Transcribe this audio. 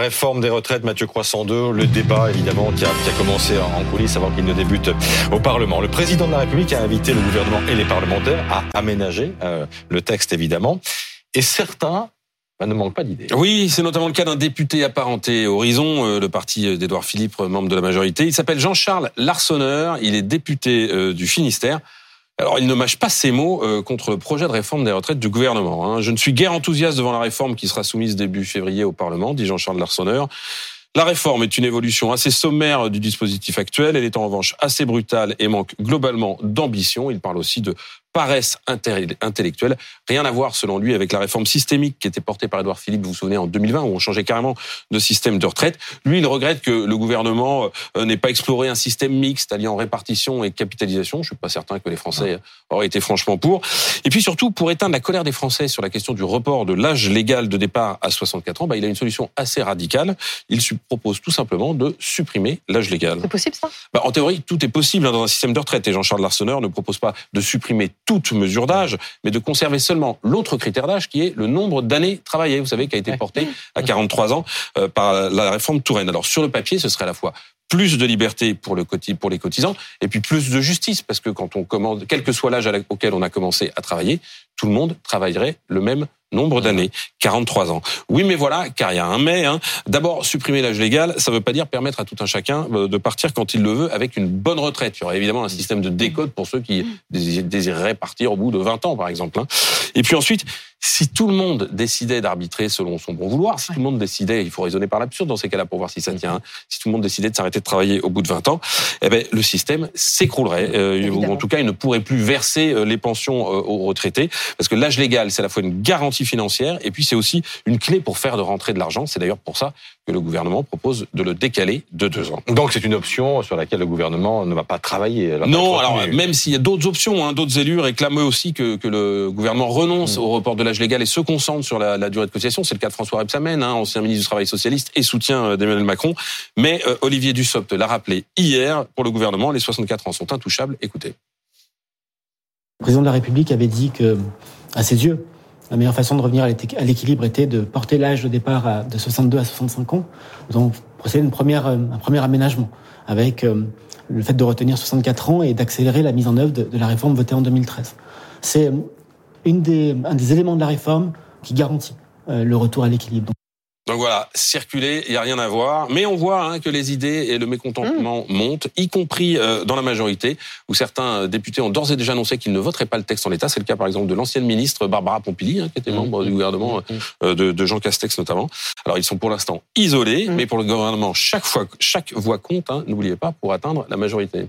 Réforme des retraites, Mathieu Croissant 2, le débat évidemment qui a, commencé en coulisses avant qu'il ne débute au Parlement. Le président de la République a invité le gouvernement et les parlementaires à aménager euh, le texte évidemment. Et certains ben, ne manquent pas d'idées. Oui, c'est notamment le cas d'un député apparenté Horizon, euh, le parti d'Édouard Philippe, membre de la majorité. Il s'appelle Jean-Charles Larsonneur, il est député euh, du Finistère. Alors, il ne mâche pas ses mots euh, contre le projet de réforme des retraites du gouvernement. Hein. Je ne suis guère enthousiaste devant la réforme qui sera soumise début février au Parlement, dit Jean-Charles Larsonneur. La réforme est une évolution assez sommaire du dispositif actuel. Elle est en revanche assez brutale et manque globalement d'ambition. Il parle aussi de paresse intellectuelle. Rien à voir, selon lui, avec la réforme systémique qui était portée par Edouard Philippe, vous vous souvenez, en 2020, où on changeait carrément de système de retraite. Lui, il regrette que le gouvernement euh, n'ait pas exploré un système mixte alliant répartition et capitalisation. Je suis pas certain que les Français auraient été franchement pour. Et puis surtout, pour éteindre la colère des Français sur la question du report de l'âge légal de départ à 64 ans, bah, il a une solution assez radicale. Il propose tout simplement de supprimer l'âge légal. C'est possible ça? Bah, En théorie, tout est possible hein, dans un système de retraite. Et Jean-Charles Larsonneur ne propose pas de supprimer toute mesure d'âge, mais de conserver seulement l'autre critère d'âge qui est le nombre d'années travaillées, vous savez, qui a été porté à 43 ans euh, par la réforme Touraine. Alors sur le papier, ce serait à la fois plus de liberté pour, le, pour les cotisants et puis plus de justice parce que quand on commande, quel que soit l'âge auquel on a commencé à travailler, tout le monde travaillerait le même nombre d'années, 43 ans. Oui, mais voilà, car il y a un mais. Hein. D'abord, supprimer l'âge légal, ça ne veut pas dire permettre à tout un chacun euh, de partir quand il le veut avec une bonne retraite. Il y aurait évidemment un système de décode pour ceux qui désireraient partir au bout de 20 ans, par exemple. Hein. Et puis ensuite, si tout le monde décidait d'arbitrer selon son bon vouloir, si tout le monde décidait, il faut raisonner par l'absurde dans ces cas-là pour voir si ça tient, hein. si tout le monde décidait de s'arrêter de travailler au bout de 20 ans, eh ben, le système s'écroulerait. Euh, ou en tout cas, il ne pourrait plus verser euh, les pensions aux retraités. Parce que l'âge légal, c'est à la fois une garantie financière et puis c'est aussi une clé pour faire de rentrer de l'argent. C'est d'ailleurs pour ça que le gouvernement propose de le décaler de deux ans. Donc c'est une option sur laquelle le gouvernement ne va pas travailler. Non, alors même s'il y a d'autres options, hein, d'autres élus réclament aussi que, que le gouvernement renonce mm. au report de l'âge légal et se concentre sur la, la durée de cotisation. C'est le cas de François Rebsamen, hein, ancien ministre du Travail socialiste et soutien euh, d'Emmanuel Macron. Mais euh, Olivier Dussopt l'a rappelé hier, pour le gouvernement, les 64 ans sont intouchables. Écoutez. Le président de la République avait dit que, à ses yeux, la meilleure façon de revenir à l'équilibre était de porter l'âge de départ de 62 à 65 ans. Nous avons procédé une première, un premier aménagement avec euh, le fait de retenir 64 ans et d'accélérer la mise en œuvre de, la réforme votée en 2013. C'est euh, une des, un des éléments de la réforme qui garantit euh, le retour à l'équilibre. Donc voilà, circuler, il n'y a rien à voir. Mais on voit hein, que les idées et le mécontentement mmh. montent, y compris euh, dans la majorité, où certains euh, députés ont d'ores et déjà annoncé qu'ils ne voteraient pas le texte en l'état. C'est le cas par exemple de l'ancienne ministre Barbara Pompili, hein, qui était mmh. membre du gouvernement mmh. euh, de, de, Jean Castex notamment. Alors ils sont pour l'instant isolés, mais pour le gouvernement, chaque fois, chaque voix compte, hein, n'oubliez pas, pour atteindre la majorité.